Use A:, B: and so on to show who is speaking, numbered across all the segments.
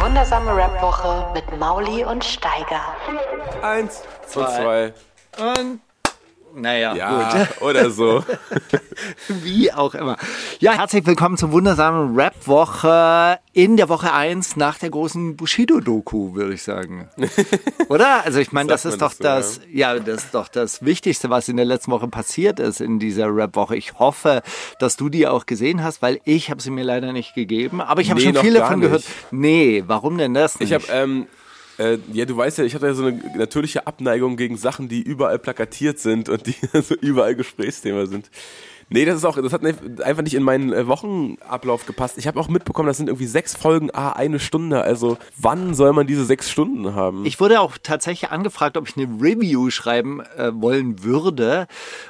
A: Wundersame Rap-Woche mit Mauli und Steiger.
B: Eins, zwei, zwei.
C: Und naja,
B: Ja,
C: gut.
B: oder so.
C: Wie auch immer. Ja, herzlich willkommen zur wundersamen Rap-Woche in der Woche 1 nach der großen Bushido-Doku, würde ich sagen. Oder? Also ich meine, das ist doch
B: das so,
C: das, ja, das ist doch das Wichtigste, was in der letzten Woche passiert ist in dieser Rap-Woche. Ich hoffe, dass du die auch gesehen hast, weil ich habe sie mir leider nicht gegeben. Aber ich habe
B: Nee,
C: schon
B: noch
C: viel
B: gar
C: davon gehört. Nee, warum denn das nicht?
B: Ich habe, ähm, äh, ja, du weißt ja, ich hatte ja so eine natürliche Abneigung gegen Sachen, die überall plakatiert sind und die so überall Gesprächsthema sind. Nee, das ist auch, das hat ne- einfach nicht in meinen äh, Wochenablauf gepasst. Ich habe auch mitbekommen, das sind irgendwie sechs Folgen, ah, eine Stunde. Also wann soll man diese sechs Stunden haben?
C: Ich wurde auch tatsächlich angefragt, ob ich eine Review schreiben äh, wollen würde.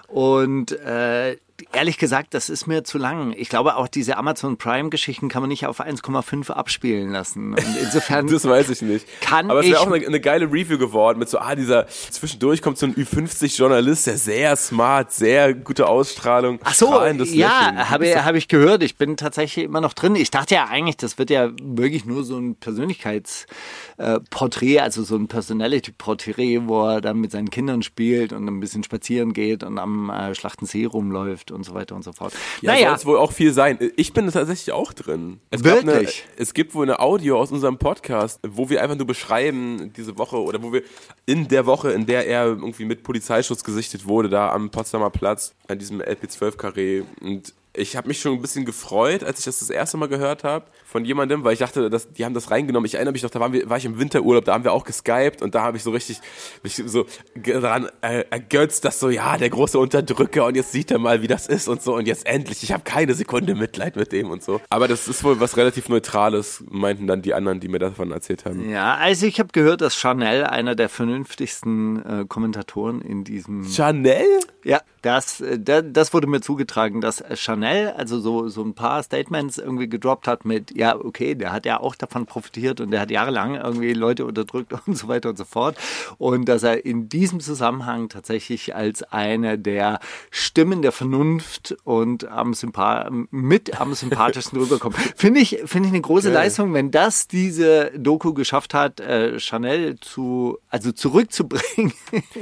C: Und äh, ehrlich gesagt, das ist mir zu lang. Ich glaube, auch diese Amazon Prime-Geschichten kann man nicht auf 1,5 abspielen lassen. Und insofern.
B: das weiß ich nicht.
C: Kann
B: Aber es wäre auch eine, eine geile Review geworden mit so, ah, dieser, zwischendurch kommt so ein Ü50-Journalist, der sehr smart, sehr gute Ausstrahlung.
C: Ach so, ja, habe hab ich gehört. Ich bin tatsächlich immer noch drin. Ich dachte ja eigentlich, das wird ja wirklich nur so ein Persönlichkeitsporträt, also so ein Personality-Porträt, wo er dann mit seinen Kindern spielt und ein bisschen spazieren geht und am äh, Schlachtensee rumläuft und so weiter und so fort.
B: Ja,
C: naja,
B: soll es wohl auch viel sein. Ich bin tatsächlich auch drin. Es gab Eine,
C: Wirklich?
B: es gibt wohl eine Audio aus unserem Podcast, wo wir einfach nur beschreiben, diese Woche, oder wo wir in der Woche, in der er irgendwie mit Polizeischutz gesichtet wurde, da am Potsdamer Platz, an diesem LP12-Karree. Und ich habe mich schon ein bisschen gefreut, als ich das das erste Mal gehört habe von jemandem, weil ich dachte, dass, die haben das reingenommen. Ich erinnere mich noch, da waren wir, war ich im Winterurlaub, da haben wir auch geskypt und da habe ich so richtig mich so daran äh, ergötzt, dass so, ja, der große Unterdrücker und jetzt sieht er mal, wie das ist und so und jetzt endlich, ich habe keine Sekunde Mitleid mit dem und so. Aber das ist wohl was relativ Neutrales, meinten dann die anderen, die mir davon erzählt haben.
C: Ja, also ich habe gehört, dass Chanel einer der vernünftigsten äh, Kommentatoren in diesem.
B: Chanel?
C: Ja, das, äh, da- das wurde mir zugetragen, dass Chanel also so, so ein paar Statements irgendwie gedroppt hat mit, ja, okay, der hat ja auch davon profitiert und der hat jahrelang irgendwie Leute unterdrückt und so weiter und so fort. Und dass er in diesem Zusammenhang tatsächlich als eine der Stimmen der Vernunft und am Sympa mit am sympathischsten rüberkommt. Finde ich, finde ich eine große Leistung, wenn das diese Doku geschafft hat, äh, Chanel zu, also zurückzubringen.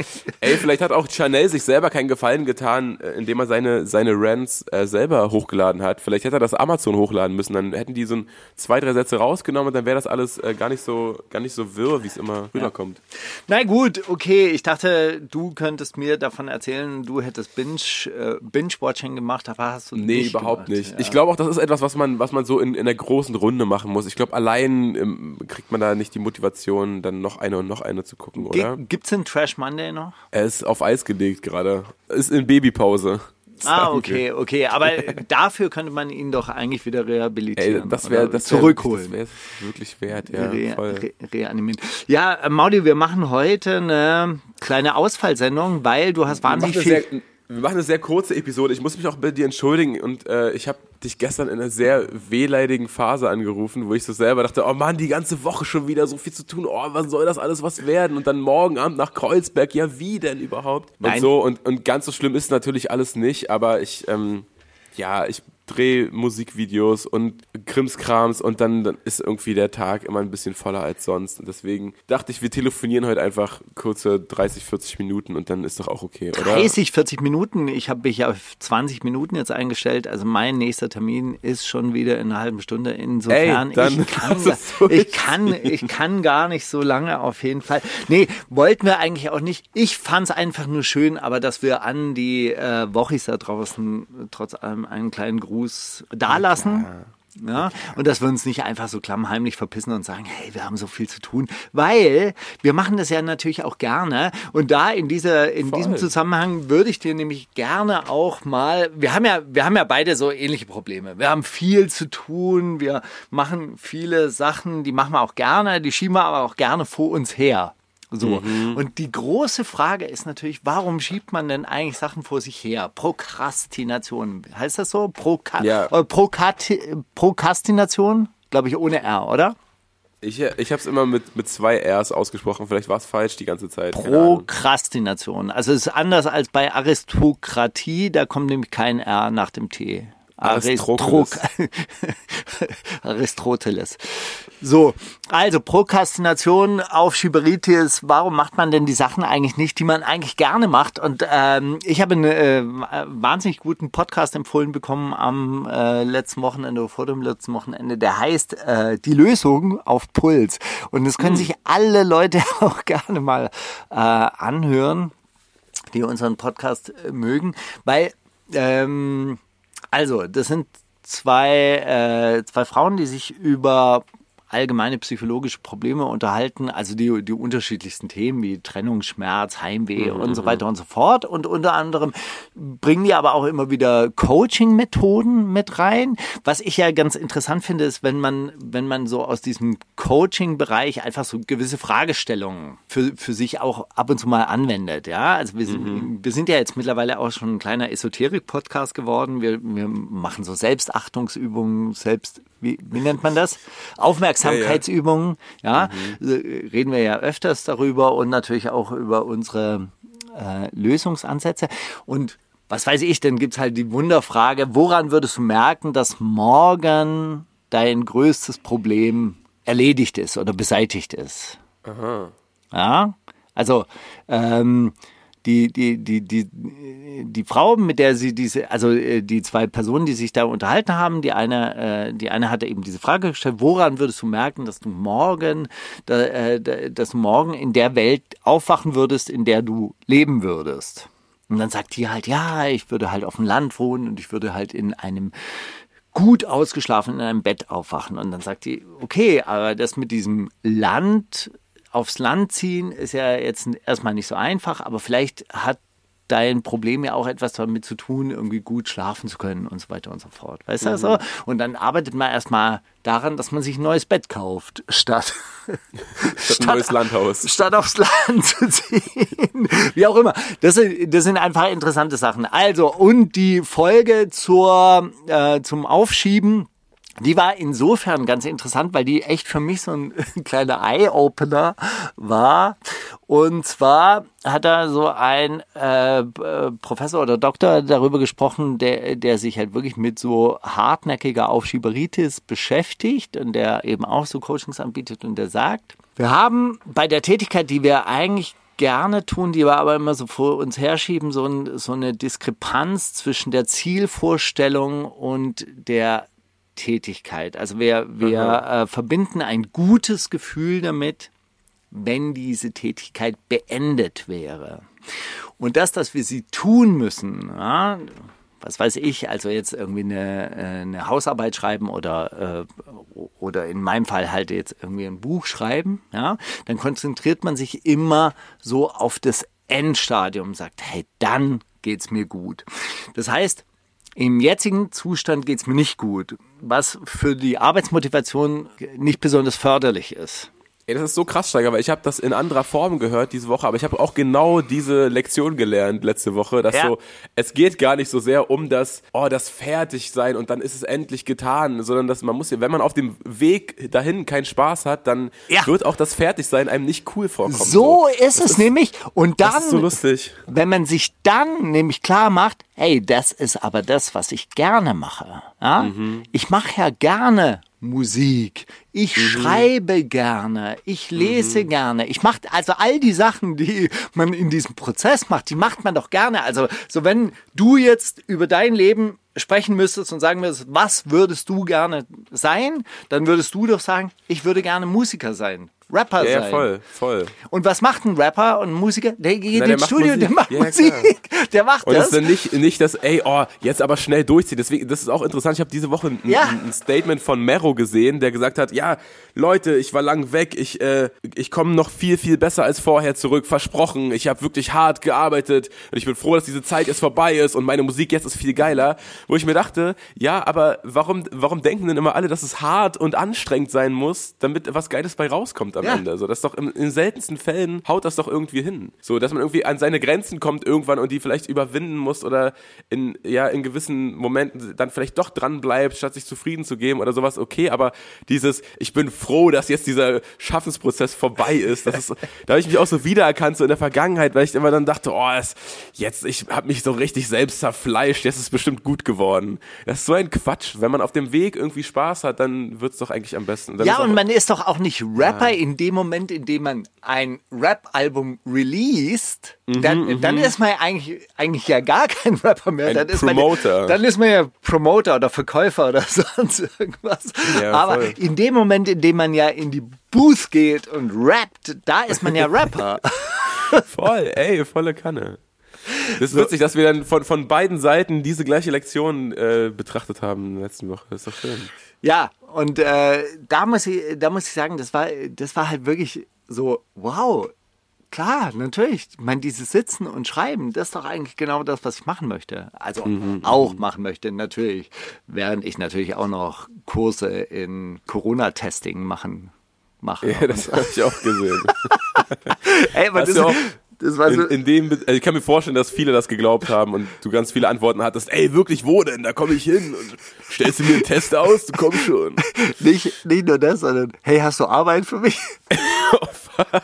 B: Ey, vielleicht hat auch Chanel sich selber keinen Gefallen getan, äh, indem er seine, seine Rants äh, selber hochgeladen hat. Vielleicht hätte er das Amazon hochladen müssen, dann hätten die so ein, zwei, drei Sätze rausgenommen und dann wäre das alles äh, gar nicht so, gar nicht so wirr, wie es immer rüberkommt.
C: Na gut, okay. Ich dachte, du könntest mir davon erzählen, du hättest Binge, äh, Binge-Watching gemacht, aber hast du
B: Nee,
C: nicht
B: überhaupt
C: gemacht.
B: nicht.
C: Ja.
B: Ich glaube auch, das ist etwas, was man, was man so in, in der großen Runde machen muss. Ich glaube, allein ähm, kriegt man da nicht die Motivation, dann noch eine und noch eine zu gucken, oder?
C: Ge- Gibt's den Trash Monday noch?
B: Er ist auf Eis gelegt gerade. Ist in Babypause.
C: Ah, okay, okay. Aber dafür könnte man ihn doch eigentlich wieder
B: Ey,
C: rehabilitieren.
B: das wäre das wär,
C: zurückholen.
B: Das wäre wirklich wert, ja.
C: Re
B: voll.
C: re reanimieren. Ja, Maudi, wir machen heute eine kleine Ausfallsendung, weil du hast wahnsinnig viel.
B: sehr, wir machen eine sehr kurze Episode. Ich muss mich auch bei dir entschuldigen und äh, ich habe dich gestern in einer sehr wehleidigen Phase angerufen, wo ich so selber dachte, oh Mann, die ganze Woche schon wieder so viel zu tun. Oh, was soll das alles was werden? Und dann morgen Abend nach Kreuzberg. Ja, wie denn überhaupt? Und
C: Nein.
B: so und, und ganz so schlimm ist natürlich alles nicht, aber ich ähm, ja, ich drehe Musikvideos und Krimskrams und dann, dann ist irgendwie der Tag immer ein bisschen voller als sonst. Und deswegen dachte ich, wir telefonieren heute einfach kurze 30, 40 Minuten und dann ist doch auch okay, oder?
C: 30, 40 Minuten. Ich habe mich auf 20 Minuten jetzt eingestellt. Also mein nächster Termin ist schon wieder in einer halben Stunde. Insofern,
B: Ey, dann
C: ich, kann,
B: durch.
C: ich, kann, ich kann gar nicht so lange auf jeden Fall. Nee, wollten wir eigentlich auch nicht. Ich fand es einfach nur schön, aber dass wir an die äh, Wochis da draußen trotz allem einen kleinen Gruß dalassen. Ja? Und dass wir uns nicht einfach so klammheimlich verpissen und sagen, hey, wir haben so viel zu tun, weil wir machen das ja natürlich auch gerne. Und da in dieser, in
B: Voll.
C: diesem Zusammenhang würde ich dir nämlich gerne auch mal, wir haben ja, wir haben ja beide so ähnliche Probleme. Wir haben viel zu tun, wir machen viele Sachen, die machen wir auch gerne, die schieben wir aber auch gerne vor uns her. So. Und die große Frage ist natürlich, warum schiebt man denn eigentlich Sachen vor sich her? Prokrastination. Heißt das so? Proka
B: Ja.
C: äh, Prokati Prokrastination? Glaube ich ohne R, oder?
B: Ich, ich habe es immer mit, mit zwei Rs ausgesprochen. Vielleicht war es falsch die ganze Zeit.
C: Prokrastination. Also es ist anders als bei Aristokratie, da kommt nämlich kein R nach dem T.
B: Aristoteles.
C: Aristoteles. So, also Prokrastination, Aufschieberitis, warum macht man denn die Sachen eigentlich nicht, die man eigentlich gerne macht? Und ähm, ich habe einen äh, wahnsinnig guten Podcast empfohlen bekommen am äh, letzten Wochenende oder vor dem letzten Wochenende, der heißt äh, Die Lösung auf Puls. Und das können sich alle Leute auch gerne mal äh, anhören, die unseren Podcast äh, mögen, weil ähm, also, das sind zwei, äh, zwei Frauen, die sich über allgemeine psychologische Probleme unterhalten, also die, die unterschiedlichsten Themen wie Trennung, Schmerz, Heimweh und so weiter und so fort. Und unter anderem bringen die aber auch immer wieder Coaching-Methoden mit rein. Was ich ja ganz interessant finde, ist, wenn man, wenn man so aus diesem Coaching-Bereich einfach so gewisse Fragestellungen für, für sich auch ab und zu mal anwendet. Ja, also wir, sind- wir sind ja jetzt mittlerweile auch schon ein kleiner Esoterik-Podcast geworden. Wir, wir machen so Selbstachtungsübungen, selbst, wie, wie nennt man das? Aufmerksamkeitsübungen. Ja, Äh, reden wir ja öfters darüber und natürlich auch über unsere äh, Lösungsansätze. Und was weiß ich, dann gibt's halt die Wunderfrage, woran würdest du merken, dass morgen dein größtes Problem erledigt ist oder beseitigt ist? Ja, also ähm, die, die, die, die, die Frau, mit der sie diese, also äh, die zwei Personen, die sich da unterhalten haben, die eine, äh, die eine hatte eben diese Frage gestellt, woran würdest du merken, dass du morgen, äh, da- dass du morgen in der Welt aufwachen würdest, in der du leben würdest? Und dann sagt die halt, ja, ich würde halt auf dem Land wohnen und ich würde halt in einem gut ausgeschlafen in einem Bett aufwachen. Und dann sagt die, okay, aber das mit diesem Land, aufs Land ziehen, ist ja jetzt erstmal nicht so einfach, aber vielleicht hat dein Problem ja auch etwas damit zu tun, irgendwie gut schlafen zu können und so weiter und so fort. Weißt du so? Und dann arbeitet man erstmal daran, dass man sich ein neues Bett kauft, statt,
B: Statt ein neues Landhaus.
C: statt aufs Land zu ziehen. Wie auch immer. Das sind, das sind einfach interessante Sachen. Also, und die Folge zur, äh, zum Aufschieben, die war insofern ganz interessant, weil die echt für mich so ein kleiner Eye-Opener war. Und zwar hat da so ein äh, äh, Professor oder Doktor darüber gesprochen, der, der sich halt wirklich mit so hartnäckiger Aufschieberitis beschäftigt und der eben auch so Coachings anbietet und der sagt, wir haben bei der Tätigkeit, die wir eigentlich gerne tun, die wir aber immer so vor uns herschieben, so, ein, so eine Diskrepanz zwischen der Zielvorstellung und der Tätigkeit. Also wir, wir äh, verbinden ein gutes Gefühl damit, wenn diese Tätigkeit beendet wäre. Und das, dass wir sie tun müssen, ja, was weiß ich, also jetzt irgendwie eine, äh, eine Hausarbeit schreiben oder, äh, oder in meinem Fall halt jetzt irgendwie ein Buch schreiben, ja, dann konzentriert man sich immer so auf das Endstadium, sagt, hey, dann geht's mir gut. Das heißt, im jetzigen Zustand geht's mir nicht gut, was für die Arbeitsmotivation nicht besonders förderlich ist.
B: Ey, das ist so krass, Steiger, weil ich habe das in anderer Form gehört diese Woche, aber ich habe auch genau diese Lektion gelernt letzte Woche, dass
C: Ja.
B: so, es geht gar nicht so sehr um das, oh, das Fertigsein und dann ist es endlich getan, sondern dass man muss ja, wenn man auf dem Weg dahin keinen Spaß hat, dann
C: Ja.
B: wird auch das Fertigsein einem nicht cool vorkommen.
C: So ist es nämlich. Und dann,
B: Das ist so lustig.
C: wenn man sich dann nämlich klar macht, hey, das ist aber das, was ich gerne mache. Ja?
B: Mhm.
C: Ich mache ja gerne Musik. Ich
B: Mhm.
C: schreibe gerne. Ich lese gerne. Ich mache also all die Sachen, die man in diesem Prozess macht, die macht man doch gerne. Also so wenn du jetzt über dein Leben sprechen müsstest und sagen würdest, was würdest du gerne sein, dann würdest du doch sagen, ich würde gerne Musiker sein. Rapper
B: Ja,
C: sein.
B: ja, voll, voll.
C: Und was macht ein Rapper und ein Musiker? Der geht ins Studio,
B: Musik.
C: der macht
B: Ja,
C: Musik. Der macht
B: Und es
C: das.
B: ist dann nicht, nicht das, ey, oh, jetzt aber schnell durchziehen. Deswegen, das ist auch interessant. Ich habe diese Woche ein,
C: Ja.
B: ein Statement von Mero gesehen, der gesagt hat, ja, Leute, ich war lang weg, ich, äh, ich komme noch viel, viel besser als vorher zurück, versprochen. Ich habe wirklich hart gearbeitet und ich bin froh, dass diese Zeit jetzt vorbei ist und meine Musik jetzt ist viel geiler. Wo ich mir dachte, ja, aber warum, warum denken denn immer alle, dass es hart und anstrengend sein muss, damit was Geiles bei rauskommt am
C: Ja.
B: Ende? So, das ist doch im, in seltensten Fällen haut das doch irgendwie hin. So, dass man irgendwie an seine Grenzen kommt irgendwann und die vielleicht überwinden muss oder in, ja, in gewissen Momenten dann vielleicht doch dran bleibt, statt sich zufrieden zu geben oder sowas, okay, aber dieses, ich bin froh, dass jetzt dieser Schaffensprozess vorbei ist, das ist, da habe ich mich auch so wiedererkannt, so in der Vergangenheit, weil ich immer dann dachte, oh, es, jetzt, ich habe mich so richtig selbst zerfleischt, jetzt ist es bestimmt gut geworden. Das ist so ein Quatsch. Wenn man auf dem Weg irgendwie Spaß hat, dann wird's doch eigentlich am besten. Dann
C: Ja, und man ist doch auch nicht Rapper in dem Moment, in dem man ein Rap-Album released.
B: Mhm,
C: dann, dann ist man ja eigentlich, eigentlich ja gar kein Rapper mehr.
B: Ein
C: dann ist
B: Promoter.
C: Man, dann ist man ja Promoter oder Verkäufer oder sonst irgendwas.
B: Ja,
C: Aber
B: voll.
C: in dem Moment, in dem man ja in die Booth geht und rappt, da ist man ja Rapper.
B: Voll, ey, volle Kanne. Das ist witzig, dass wir dann von, von beiden Seiten diese gleiche Lektion äh, betrachtet haben in der letzten Woche. Das ist doch schön.
C: Ja, und äh, da muss ich, da muss ich sagen, das war, das war halt wirklich so, wow, klar, natürlich. Ich meine, dieses Sitzen und Schreiben, das ist doch eigentlich genau das, was ich machen möchte. Also auch machen möchte, natürlich. Während ich natürlich auch noch Kurse in Corona-Testing machen mache.
B: Ja, das habe ich auch gesehen.
C: Ey, aber das,
B: du auch
C: das war so,
B: in, in dem, also ich kann mir vorstellen, dass viele das geglaubt haben und du ganz viele Antworten hattest. Ey, wirklich, wo denn? Da komme ich hin. Und stellst du mir einen Test aus? Du kommst schon.
C: nicht, nicht nur das, sondern, hey, hast du Arbeit für mich?
B: Oh, fuck.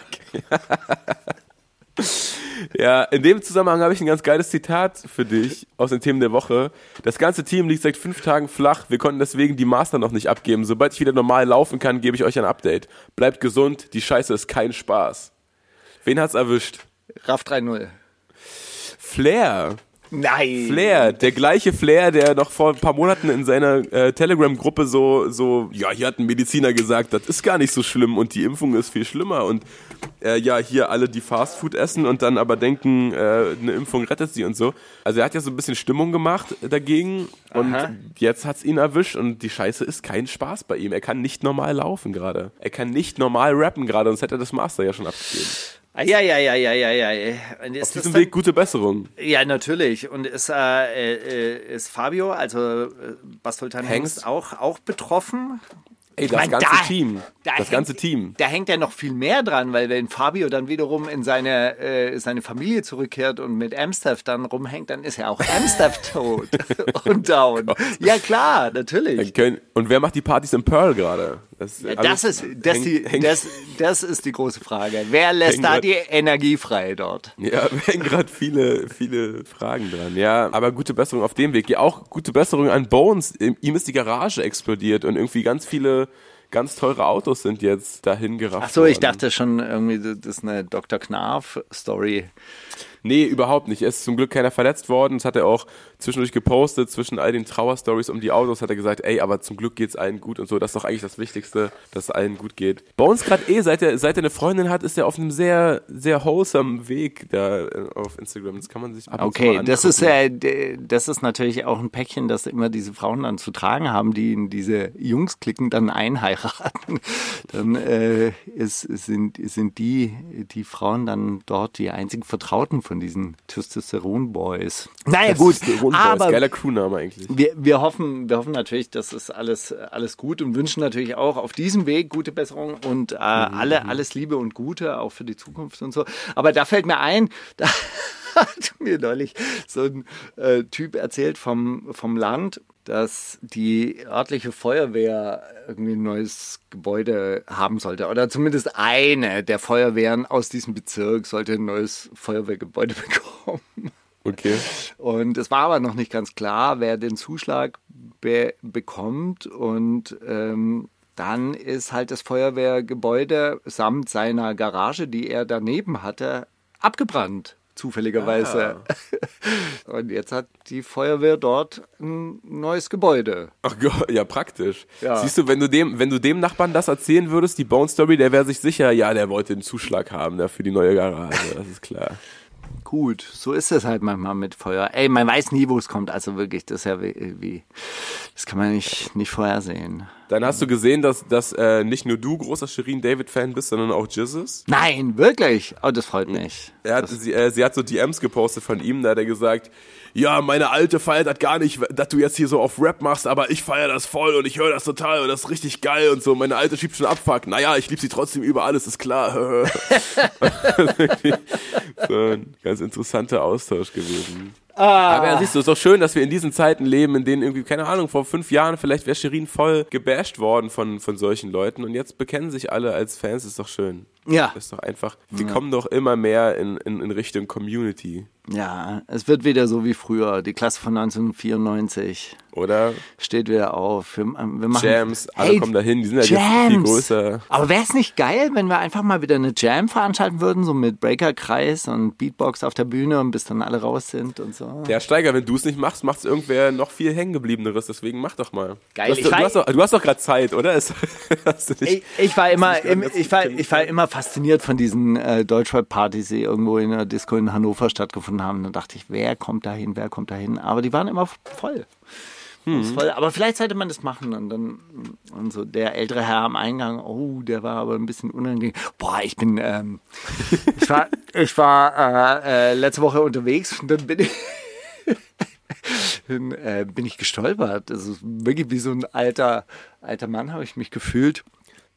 B: Ja, in dem Zusammenhang habe ich ein ganz geiles Zitat für dich aus den Themen der Woche. Das ganze Team liegt seit fünf Tagen flach. Wir konnten deswegen die Master noch nicht abgeben. Sobald ich wieder normal laufen kann, gebe ich euch ein Update. Bleibt gesund, die Scheiße ist kein Spaß. Wen hat's erwischt?
C: Raff 3-0.
B: Flair.
C: Nein.
B: Flair, der gleiche Flair, der noch vor ein paar Monaten in seiner äh, Telegram-Gruppe so, so, ja, hier hat ein Mediziner gesagt, das ist gar nicht so schlimm und die Impfung ist viel schlimmer und äh, ja, hier alle die Fastfood essen und dann aber denken, äh, eine Impfung rettet sie und so. Also er hat ja so ein bisschen Stimmung gemacht dagegen und
C: Aha.
B: jetzt hat's ihn erwischt und die Scheiße ist kein Spaß bei ihm. Er kann nicht normal laufen gerade. Er kann nicht normal rappen gerade, sonst hätte er das Master ja schon abgegeben.
C: Ja, ja, ja, ja, ja, ja. Und
B: Auf
C: ist das
B: diesem
C: dann-
B: Weg gute Besserung.
C: Ja, natürlich. Und ist, äh, äh, ist Fabio, also äh, Bastoltan
B: Hengst?
C: Auch, auch betroffen?
B: Ey, das
C: mein,
B: ganze
C: da-
B: Team.
C: da
B: Das
C: hängt-
B: ganze Team.
C: Da hängt ja noch viel mehr dran, weil wenn Fabio dann wiederum in seine, äh, seine Familie zurückkehrt und mit Amstaff dann rumhängt, dann ist ja auch Amstaff tot und down. Ja, klar, natürlich.
B: Und wer macht die Partys in Pearl gerade? Das,
C: Das
B: alles
C: ist, das,
B: hängt-
C: die,
B: hängt-
C: das, das ist die große Frage. Wer lässt da
B: grad-
C: die Energie frei dort?
B: Ja, wir hängen gerade viele, viele Fragen dran. Ja, aber gute Besserung auf dem Weg. Ja, auch gute Besserung an Bones. Ihm ist die Garage explodiert und irgendwie ganz viele ganz teure Autos sind jetzt dahin gerafft
C: Ach so, ich dachte schon irgendwie, das ist eine Dr. Knarf-Story.
B: Nee, überhaupt nicht. Es ist zum Glück keiner verletzt worden. Das hat er auch zwischendurch gepostet. Zwischen all den Trauerstories um die Autos hat er gesagt, ey, aber zum Glück geht's allen gut und so. Das ist doch eigentlich das Wichtigste, dass es allen gut geht. Bei uns gerade eh, seit er, seit er eine Freundin hat, ist er auf einem sehr, sehr wholesome Weg da äh, auf Instagram. Das kann man sich ab und
C: Okay,
B: mal
C: das ist, d- das ist natürlich auch ein Päckchen, das immer diese Frauen dann zu tragen haben, die in diese Jungs-Klicken dann einheiraten. Dann äh, ist, sind, sind die, die Frauen dann dort die einzigen Vertrauten von diesen Testosteron-Boys. Naja, gut,
B: Testosteron Boys.
C: aber
B: Geiler Crewname eigentlich.
C: wir, wir, hoffen, wir hoffen natürlich, dass es alles, alles gut und wünschen natürlich auch auf diesem Weg gute Besserung und äh, alle, alles Liebe und Gute auch für die Zukunft und so. Aber da fällt mir ein, da hat mir neulich so ein äh, Typ erzählt vom, vom Land, dass die örtliche Feuerwehr irgendwie ein neues Gebäude haben sollte. Oder zumindest eine der Feuerwehren aus diesem Bezirk sollte ein neues Feuerwehrgebäude bekommen.
B: Okay.
C: Und es war aber noch nicht ganz klar, wer den Zuschlag be bekommt. Und ähm, dann ist halt das Feuerwehrgebäude samt seiner Garage, die er daneben hatte, abgebrannt. Zufälligerweise. Und jetzt hat die Feuerwehr dort ein neues Gebäude.
B: Ach Gott, ja, praktisch.
C: Ja.
B: Siehst du, wenn du dem, wenn du dem Nachbarn das erzählen würdest, die Bone Story, der wäre sich sicher, ja, der wollte einen Zuschlag haben da für die neue Garage. Das ist klar.
C: Gut, so ist es halt manchmal mit Feuer. Ey, man weiß nie, wo es kommt. Also wirklich, das ist ja wie, wie das kann man nicht, nicht vorhersehen.
B: Dann hast du gesehen, dass, dass äh, nicht nur du großer Shirin David-Fan bist, sondern auch Jizzes.
C: Nein, wirklich? Oh, das freut mich.
B: Er hat, sie, äh, sie hat so DMs gepostet von ihm, da hat er gesagt, ja, meine Alte feiert das gar nicht, dass du jetzt hier so auf Rap machst, aber ich feiere das voll und ich höre das total und das ist richtig geil und so. Meine Alte schiebt schon Abfuck. Naja, ich liebe sie trotzdem über alles, ist klar. so ein ganz interessanter Austausch gewesen. Aber ja, siehst du, es ist doch schön, dass wir in diesen Zeiten leben, in denen irgendwie, keine Ahnung, vor fünf Jahren vielleicht wäre Shirin voll gebasht worden von, von solchen Leuten und jetzt bekennen sich alle als Fans, ist doch schön.
C: Ja.
B: Das ist doch einfach, wir kommen doch immer mehr in, in, in Richtung Community,
C: Ja, es wird wieder so wie früher. Die Klasse von 1994
B: oder?
C: steht wieder auf. Wir, wir machen
B: Jams, alle kommen dahin, die sind ja jetzt viel größer.
C: Aber wäre es nicht geil, wenn wir einfach mal wieder eine Jam veranstalten würden, so mit Breaker-Kreis und Beatbox auf der Bühne und bis dann alle raus sind und so?
B: Ja, Steiger, wenn du es nicht machst, macht es irgendwer noch viel hängengebliebeneres, deswegen mach doch mal.
C: Geil,
B: Du hast,
C: ich
B: du
C: weiß-
B: hast, doch, du hast doch gerade Zeit, oder? Du nicht,
C: Ich, ich war immer,
B: du
C: im, ich war, ich war immer fasziniert von diesen äh, Deutschrap-Partys, die irgendwo in der Disco in Hannover stattgefunden haben. Da dachte ich, wer kommt da hin, wer kommt da hin? Aber die waren immer voll.
B: Hm.
C: voll. Aber vielleicht sollte man das machen und dann und so der ältere Herr am Eingang, oh, der war aber ein bisschen unangenehm. Boah, ich bin, ähm, ich war, ich war äh, äh, letzte Woche unterwegs und dann bin ich dann, äh, bin ich gestolpert. Das ist wirklich wie so ein alter, alter Mann, habe ich mich gefühlt.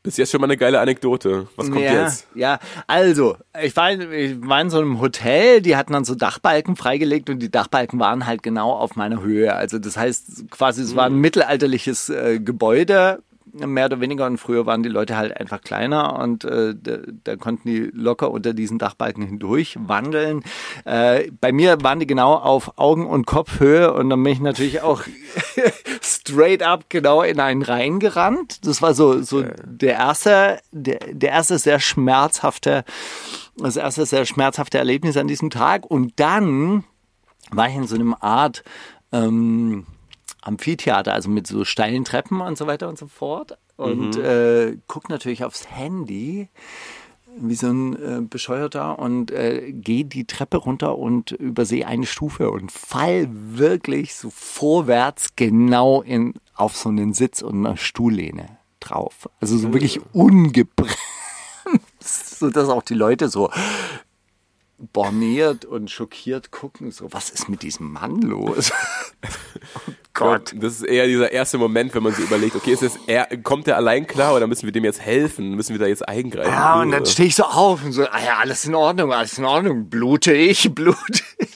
B: Bis jetzt schon mal eine geile Anekdote. Was kommt
C: ja,
B: jetzt?
C: Ja, also, ich war, in, ich war in so einem Hotel, die hatten dann so Dachbalken freigelegt und die Dachbalken waren halt genau auf meiner Höhe. Also das heißt quasi, es war ein mittelalterliches äh, Gebäude, mehr oder weniger. Und früher waren die Leute halt einfach kleiner und äh, da, da konnten die locker unter diesen Dachbalken hindurch wandeln. Äh, bei mir waren die genau auf Augen- und Kopfhöhe und dann bin ich natürlich auch straight up genau in einen reingerannt. Das war so, so der erste, der, der erste sehr schmerzhafte, das erste sehr schmerzhafte Erlebnis an diesem Tag. Und dann war ich in so einem Art ähm, Amphitheater, also mit so steilen Treppen und so weiter und so fort. Und äh, guck natürlich aufs Handy wie so ein äh, Bescheuerter und äh, gehe die Treppe runter und übersehe eine Stufe und fall wirklich so vorwärts genau in, auf so einen Sitz und eine Stuhllehne drauf. Also so wirklich ungebremst, sodass auch die Leute so borniert und schockiert gucken, so, was ist mit diesem Mann los? oh Gott.
B: Das ist eher dieser erste Moment, wenn man sich überlegt, okay, ist das er, kommt der allein klar oder müssen wir dem jetzt helfen? Müssen wir da jetzt eingreifen?
C: Ja, und dann stehe ich so auf und so, ah ja, alles in Ordnung, alles in Ordnung, blute ich, blute ich.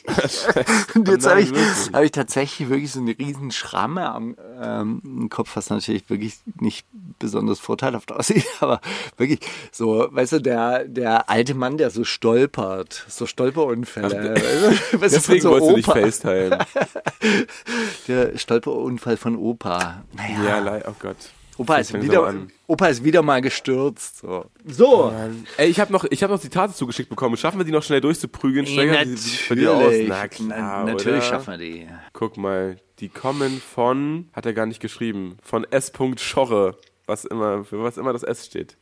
C: Und jetzt habe ich, hab ich tatsächlich wirklich so eine riesen Schramme am ähm, Kopf, was natürlich wirklich nicht besonders vorteilhaft aussieht, aber wirklich so, weißt du, der, der alte Mann, der so stolpert, so Stolperunfälle. weißt du, weißt du,
B: Deswegen
C: so
B: wolltest du nicht
C: Opa.
B: FaceTime.
C: Der Stolperunfall von Opa. Naja,
B: ja, oh Gott.
C: Opa, ist wieder. Opa ist wieder mal gestürzt. So. so.
B: Ey, ich habe noch, ich hab noch Zitate zugeschickt bekommen. Schaffen wir die noch schnell durchzuprügeln? Steiger? Wie sieht's bei dir aus?
C: Natürlich.
B: Na klar,
C: Na, natürlich
B: oder?
C: schaffen wir die.
B: Guck mal, die kommen von, hat er gar nicht geschrieben, von S. Schorre, was immer, für was immer das S steht.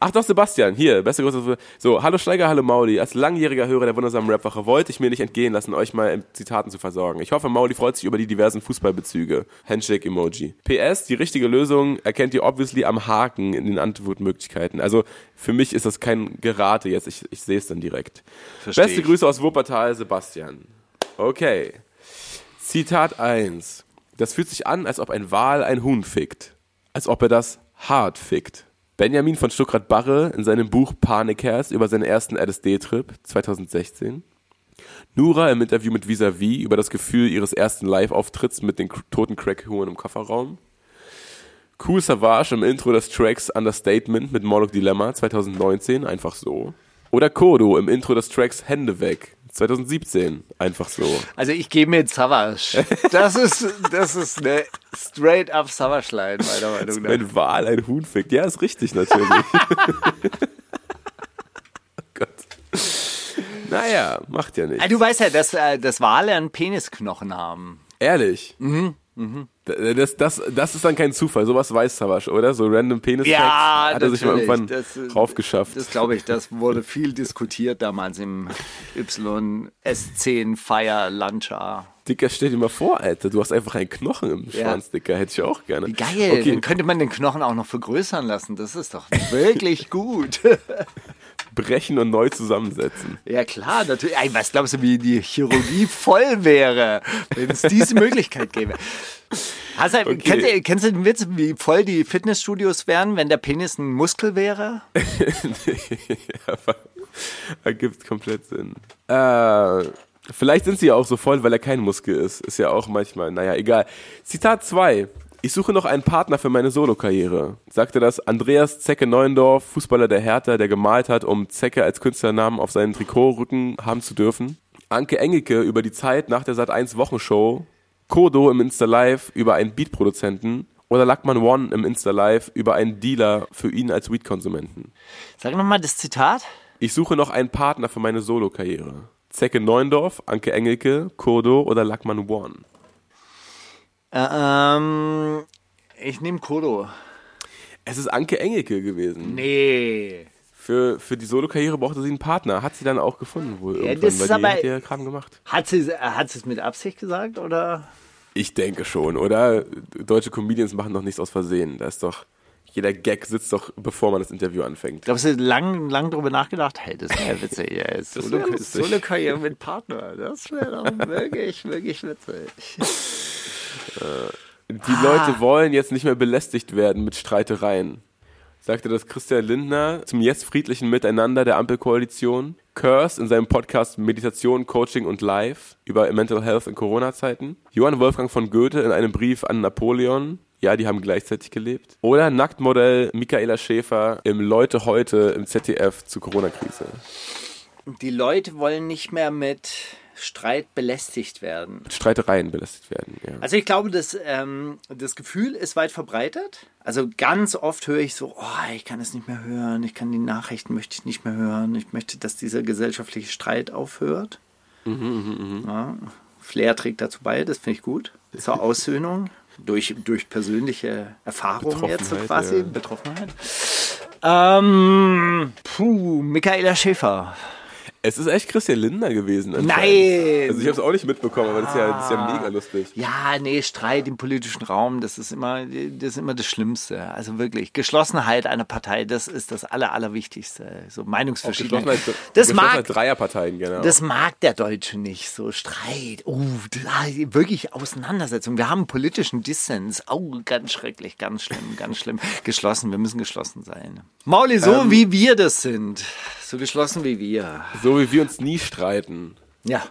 B: Ach doch, Sebastian, hier, beste Grüße. So, hallo Steiger, hallo Mauli. Als langjähriger Hörer der wundersamen Rapwache wollte ich mir nicht entgehen lassen, euch mal in Zitaten zu versorgen. Ich hoffe, Mauli freut sich über die diversen Fußballbezüge. Handshake-Emoji. PS, die richtige Lösung erkennt ihr obviously am Haken in den Antwortmöglichkeiten. Also, für mich ist das kein Gerate jetzt, ich, ich sehe es dann direkt.
C: Versteh
B: Beste
C: ich.
B: Grüße aus Wuppertal, Sebastian. Okay. Zitat 1. Das fühlt sich an, als ob ein Wal ein Huhn fickt. Als ob er das hart fickt. Benjamin von Stuckrad-Barre in seinem Buch Panikherz über seinen ersten LSD-Trip 2016. Nura im Interview mit Visavi über das Gefühl ihres ersten Live-Auftritts mit den toten Crackhuren im Kofferraum. Cool Savage im Intro des Tracks Understatement mit Moloch Dilemma 2019, einfach so. Oder Kodo im Intro des Tracks Hände weg 2017, einfach so.
C: Also ich gehe mit Savage. Das ist, das ist eine straight up Savage-Line, meiner Meinung nach.
B: Ein Wal, ein Huhn fickt. Ja, ist richtig natürlich. oh Gott. Naja, macht ja nichts.
C: Ah, Du weißt ja, dass, äh, dass Wale einen Penisknochen haben.
B: Ehrlich? Mhm. Das, das, das ist dann kein Zufall. Sowas weiß Savasch, oder? So random penis
C: Ja,
B: hat er sich mal irgendwann
C: Das, äh,
B: raufgeschafft.
C: Das glaube ich, das wurde viel diskutiert damals im YS10 Fire Launcher.
B: Dicker, stell dir mal vor, Alter, du hast einfach einen Knochen im
C: Ja.
B: Schwanz, Dicker. Hätte ich auch gerne.
C: Wie geil,
B: Okay,
C: dann könnte man den Knochen auch noch vergrößern lassen. Das ist doch wirklich gut.
B: brechen und neu zusammensetzen.
C: Ja klar, natürlich. Ey, was glaubst du, wie die Chirurgie voll wäre, wenn es diese Möglichkeit gäbe? Hast du,
B: Okay.
C: kennst, du, kennst du den Witz, wie voll die Fitnessstudios wären, wenn der Penis ein Muskel wäre?
B: Aber ergibt komplett Sinn. Äh, vielleicht sind sie ja auch so voll, weil er kein Muskel ist. Ist ja auch manchmal, naja, egal. Zitat 2. Ich suche noch einen Partner für meine Solokarriere. Sagte das Andreas Zecke Neuendorf, Fußballer der Hertha, der gemalt hat, um Zecke als Künstlernamen auf seinen Trikotrücken haben zu dürfen. Anke Engelke über die Zeit nach der Sat1 Wochenshow. Kodo im Insta Live über einen Beatproduzenten. Oder Lackmann One im Insta Live über einen Dealer für ihn als Weed-Konsumenten.
C: Sag nochmal das Zitat.
B: Ich suche noch einen Partner für meine Solokarriere. Zecke Neuendorf, Anke Engelke, Kodo oder Lackmann One.
C: Ähm, ich nehme Kodo.
B: Es ist Anke Engelke gewesen.
C: Nee.
B: Für, für die Solokarriere brauchte sie einen Partner. Hat sie dann auch gefunden wohl
C: Ja,
B: irgendwann, weil die hat ja Kram gemacht.
C: Hat sie, hat sie es mit Absicht gesagt oder?
B: Ich denke schon, oder? Deutsche Comedians machen doch nichts aus Versehen. Da ist doch, jeder Gag sitzt doch, bevor man das Interview anfängt.
C: Glaubst du, lang, lang drüber nachgedacht? Hey, das wäre witzig. Ja,
B: wär
C: Solo. Solo-Karriere mit Partner. Das wäre doch wirklich, wirklich witzig.
B: Die Leute wollen jetzt nicht mehr belästigt werden mit Streitereien. Sagte das Christian Lindner zum jetzt friedlichen Miteinander der Ampelkoalition. Curse in seinem Podcast Meditation, Coaching und Live über Mental Health in Corona-Zeiten. Johann Wolfgang von Goethe in einem Brief an Napoleon. Ja, die haben gleichzeitig gelebt. Oder Nacktmodell Michaela Schäfer im Leute heute im ZDF zur Corona-Krise.
C: Die Leute wollen nicht mehr mit Streit belästigt werden.
B: Streitereien belästigt werden. Ja.
C: Also ich glaube, das, ähm, das Gefühl ist weit verbreitet. Also ganz oft höre ich so, oh, ich kann es nicht mehr hören, ich kann die Nachrichten möchte ich nicht mehr hören, ich möchte, dass dieser gesellschaftliche Streit aufhört. ja, Flair trägt dazu bei, das finde ich gut. Zur Aussöhnung durch, durch persönliche Erfahrungen jetzt so quasi,
B: ja.
C: Betroffenheit. Ähm, puh, Michaela Schäfer.
B: Es ist echt Christian Lindner gewesen.
C: Nein!
B: Also ich habe es auch nicht mitbekommen, aber das ist ja, das ist ja mega lustig.
C: Ja, nee, Streit im politischen Raum, das ist immer das, ist immer das Schlimmste. Also wirklich, Geschlossenheit einer Partei, das ist das Aller, Allerwichtigste. So Meinungsverschiedenheit.
B: Geschlossenheit,
C: Das
B: Geschlossenheit
C: mag,
B: Dreierparteien, genau.
C: das mag der Deutsche nicht, so Streit. Oh, da- wirklich Auseinandersetzung. Wir haben politischen Dissens. Oh, ganz schrecklich, ganz schlimm, ganz schlimm. Geschlossen, wir müssen geschlossen sein. Mauli, so
B: Ähm.
C: wie wir das sind. So geschlossen wie wir.
B: so wie wir uns nie streiten.
C: Ja,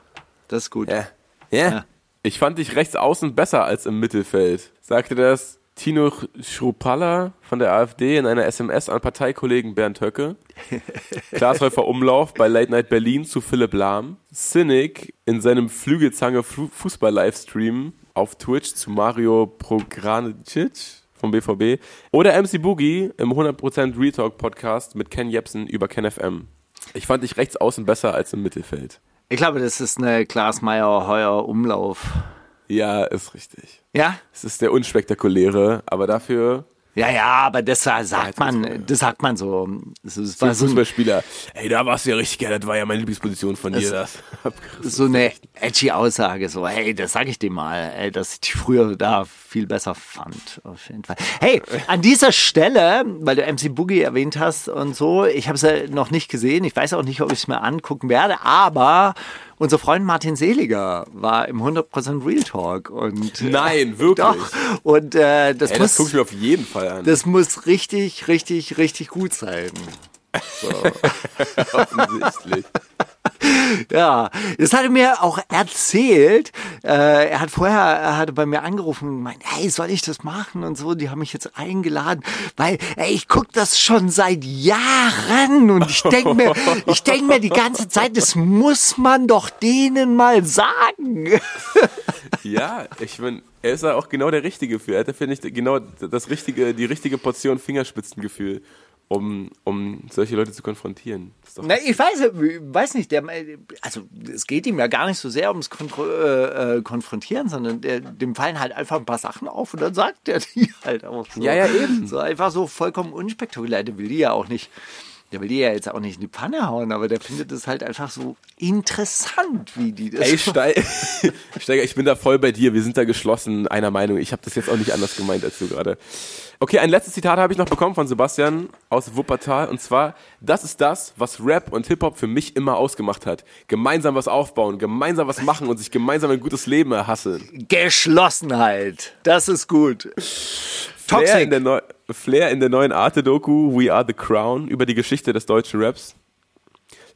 C: das ist gut.
B: Ja. Ja. Ich fand dich rechts außen besser als im Mittelfeld. Sagte das Tino Schrupalla von der AfD in einer SMS an Parteikollegen Bernd Höcke. Glashäufer Umlauf bei Late Night Berlin zu Philipp Lahm. Cynic in seinem Flügelzange Fu- Fußball-Livestream auf Twitch zu Mario Progranicic vom BVB. Oder MC Boogie im 100% Real Talk Podcast mit Ken Jebsen über Ken FM. Ich fand dich rechts außen besser als im Mittelfeld.
C: Ich glaube, das ist eine Glasmeier-Heuer-Umlauf.
B: Ja, ist richtig.
C: Ja?
B: Es ist der unspektakuläre, aber dafür
C: Ja, ja, aber das sagt man, das sagt man so. Das ist- war
B: ein
C: so, ein,
B: Fußballspieler. Ey, da warst du ja richtig geil, das war ja meine Lieblingsposition von dir. Das.
C: so eine edgy Aussage, so, hey, das sag ich dir mal, ey, dass ich die früher da viel besser fand, auf jeden Fall. Hey, an dieser Stelle, weil du MC Boogie erwähnt hast und so, ich habe es ja noch nicht gesehen, ich weiß auch nicht, ob ich es mir angucken werde, aber unser Freund Martin Seliger war im 100% Real Talk und
B: Nein, wirklich.
C: doch, und äh, das
B: Ey,
C: muss...
B: das guck ich mir auf jeden Fall an.
C: Das muss richtig, richtig, richtig gut sein.
B: offensichtlich.
C: Ja, das hat er mir auch erzählt. Äh, er hat vorher, er hatte bei mir angerufen und gemeint, hey, soll ich das machen und so. Die haben mich jetzt eingeladen, weil ey, ich guck das schon seit Jahren und ich denke mir, ich denke mir die ganze Zeit, das muss man doch denen mal sagen.
B: Ja, ich bin, er ist ja auch genau der Richtige für. Er hat, finde ich, genau das richtige, die richtige Portion Fingerspitzengefühl. Um, um solche Leute zu konfrontieren.
C: Na, ich weiß, weiß nicht, der, also es geht ihm ja gar nicht so sehr ums Kontro äh, äh, Konfrontieren, sondern der, dem fallen halt einfach ein paar Sachen auf und dann sagt er die halt auch so.
B: Ja, ja, eben.
C: So einfach so vollkommen unspektakulär. Der will die ja auch nicht, der will die ja jetzt auch nicht in die Pfanne hauen, aber der findet es halt einfach so interessant, wie die das
B: Ey, Steiger, Steiger, ich bin da voll bei dir. Wir sind da geschlossen einer Meinung. Ich habe das jetzt auch nicht anders gemeint als du gerade. Okay, ein letztes Zitat habe ich noch bekommen von Sebastian aus Wuppertal. Und zwar, das ist das, was Rap und Hip-Hop für mich immer ausgemacht hat. Gemeinsam was aufbauen, gemeinsam was machen und sich gemeinsam ein gutes Leben erhasseln.
C: Geschlossenheit. Das ist gut.
B: Flair
C: Toxic.
B: in, der Neu Flair in der neuen Arte-Doku We Are the Crown über die Geschichte des deutschen Raps.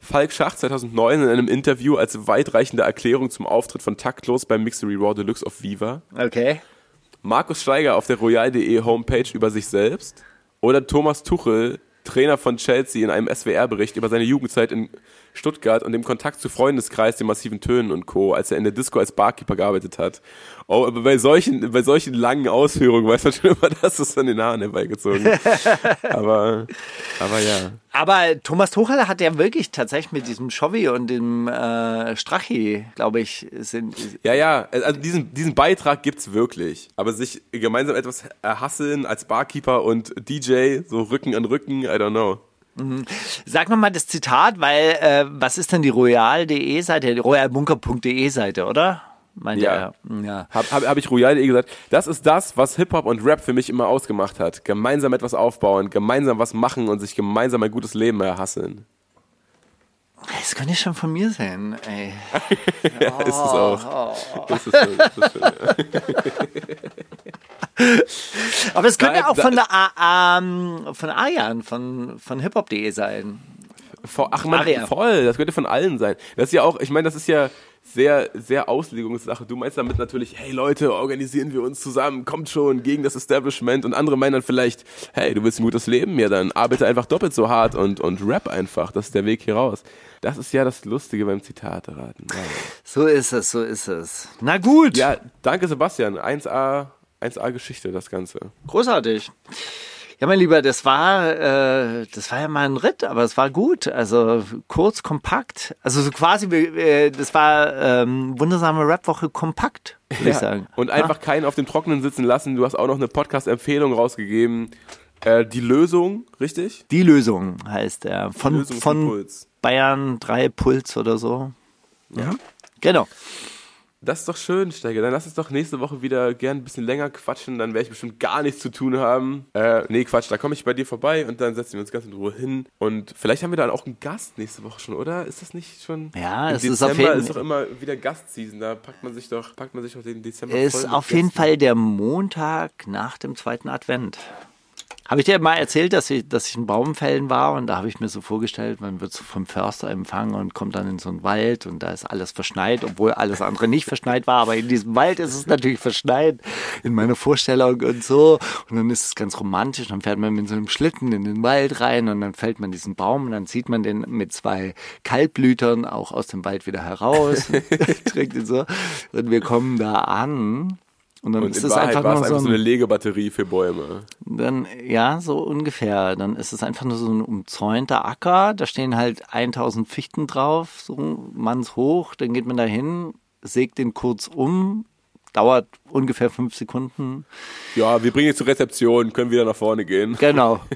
B: Falk Schach 2009 in einem Interview als weitreichende Erklärung zum Auftritt von Taktlos beim Mixery Raw Deluxe auf Viva.
C: Okay.
B: Markus Steiger auf der royal.de Homepage über sich selbst. Oder Thomas Tuchel, Trainer von Chelsea, in einem SWR-Bericht über seine Jugendzeit in Stuttgart und dem Kontakt zu Freundeskreis, den massiven Tönen und Co., als er in der Disco als Barkeeper gearbeitet hat. Oh, aber bei solchen, bei solchen langen Ausführungen weiß man schon immer, dass es an den Haaren herbeigezogen. aber, aber ja.
C: Aber Thomas Tuchel hat ja wirklich tatsächlich mit diesem Schovi und dem äh, Strachi, glaube ich, sind.
B: Ja, ja, also diesen, diesen Beitrag gibt's wirklich. Aber sich gemeinsam etwas erhasseln als Barkeeper und DJ, so Rücken an Rücken, I don't know.
C: Sag nochmal das Zitat, weil äh, was ist denn die royal.de Seite? Royalbunker.de Seite, oder? Meint
B: Ja.
C: er. Ja.
B: Habe hab, hab ich royal.de gesagt. Das ist das, was Hip-Hop und Rap für mich immer ausgemacht hat. Gemeinsam etwas aufbauen, gemeinsam was machen und sich gemeinsam ein gutes Leben erhasseln.
C: Das könnte schon von mir sein, ey.
B: Ja, ist es auch. Ist es so, ist es so.
C: Aber es könnte
B: Nein,
C: auch von der ähm, von Arjan von, von hiphop.de sein.
B: Vo- Ach man,
C: Aria.
B: voll, das könnte von allen sein. Das ist ja auch, ich meine, das ist ja sehr, sehr Auslegungssache. Du meinst damit natürlich, hey Leute, organisieren wir uns zusammen, kommt schon gegen das Establishment. Und andere meinen dann vielleicht, hey, du willst ein gutes Leben? Ja, dann arbeite einfach doppelt so hart und, und rap einfach. Das ist der Weg hier raus. Das ist ja das Lustige beim Zitate-Raten. Ja,
C: So ist es, so ist es. Na gut.
B: ja, danke Sebastian. 1A, 1A Geschichte, das Ganze.
C: Großartig. Ja, mein Lieber, das war, äh, das war ja mal ein Ritt, aber es war gut. Also kurz, kompakt. Also so quasi, äh, das war ähm, wundersame Rapwoche kompakt, würde ich sagen.
B: Und einfach keinen auf dem Trockenen sitzen lassen. Du hast auch noch eine Podcast-Empfehlung rausgegeben. Äh, die Lösung, richtig?
C: Die Lösung heißt er. Von, von. Bayern 3 Puls oder so. Ja. Genau.
B: Das ist doch schön, Steiger. Dann lass uns doch nächste Woche wieder gern ein bisschen länger quatschen. Dann werde ich bestimmt gar nichts zu tun haben. Äh, nee, Quatsch, da komme ich bei dir vorbei und dann setzen wir uns ganz in Ruhe hin. Und vielleicht haben wir dann auch einen Gast nächste Woche schon, oder? Ist das nicht schon?
C: Ja, es ist auf jeden-
B: ist doch immer wieder Gastseason. Da packt man sich doch, packt man sich doch den Dezember
C: Ist auf jeden. Fall der Montag nach dem zweiten Advent. Habe ich dir mal erzählt, dass ich, dass ich in Baumfällen war und da habe ich mir so vorgestellt, man wird so vom Förster empfangen und kommt dann in so einen Wald und da ist alles verschneit, obwohl alles andere nicht verschneit war, aber in diesem Wald ist es natürlich verschneit in meiner Vorstellung und so. Und dann ist es ganz romantisch, dann fährt man mit so einem Schlitten in den Wald rein und dann fällt man diesen Baum und dann sieht man den mit zwei Kaltblütern auch aus dem Wald wieder heraus, trägt ihn so. Und wir kommen da an und dann
B: Und
C: ist
B: in
C: es
B: Wahrheit
C: einfach nur so ein,
B: so eine Legebatterie für Bäume.
C: dann, ja, so ungefähr. Dann ist es einfach nur so ein umzäunter Acker. Da stehen halt 1000 Fichten drauf, so mannshoch. Dann geht man da hin, sägt den kurz um. Dauert ungefähr fünf Sekunden.
B: Ja, wir bringen jetzt zur Rezeption, können wieder nach vorne gehen.
C: Genau.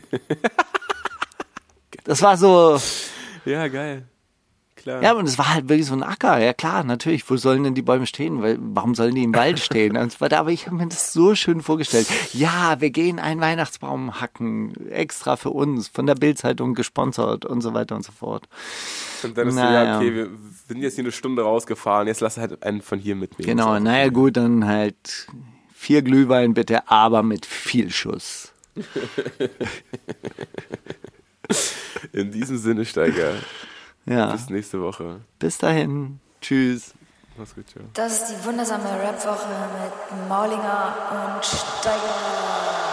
C: Das war so,
B: Ja, geil. Klar.
C: ja, und es war halt wirklich so ein Acker. Ja klar, natürlich. Wo sollen denn die Bäume stehen? Weil, warum sollen die im Wald stehen? Und so. Aber ich habe mir das so schön vorgestellt. Ja, wir gehen einen Weihnachtsbaum hacken. Extra für uns. Von der Bildzeitung gesponsert und so weiter und so fort.
B: Und dann ist so,
C: Naja.
B: ja, okay, wir sind jetzt hier eine Stunde rausgefahren, jetzt lass halt einen von hier mitnehmen.
C: Genau,
B: auch
C: naja gut, dann halt vier Glühwein bitte, aber mit viel Schuss.
B: In diesem Sinne, Steiger.
C: Ja,
B: Bis nächste Woche.
C: bis dahin. Tschüss.
B: Mach's gut, ciao.
D: Das ist die wundersame Rapwoche mit Maulinger und Steiger.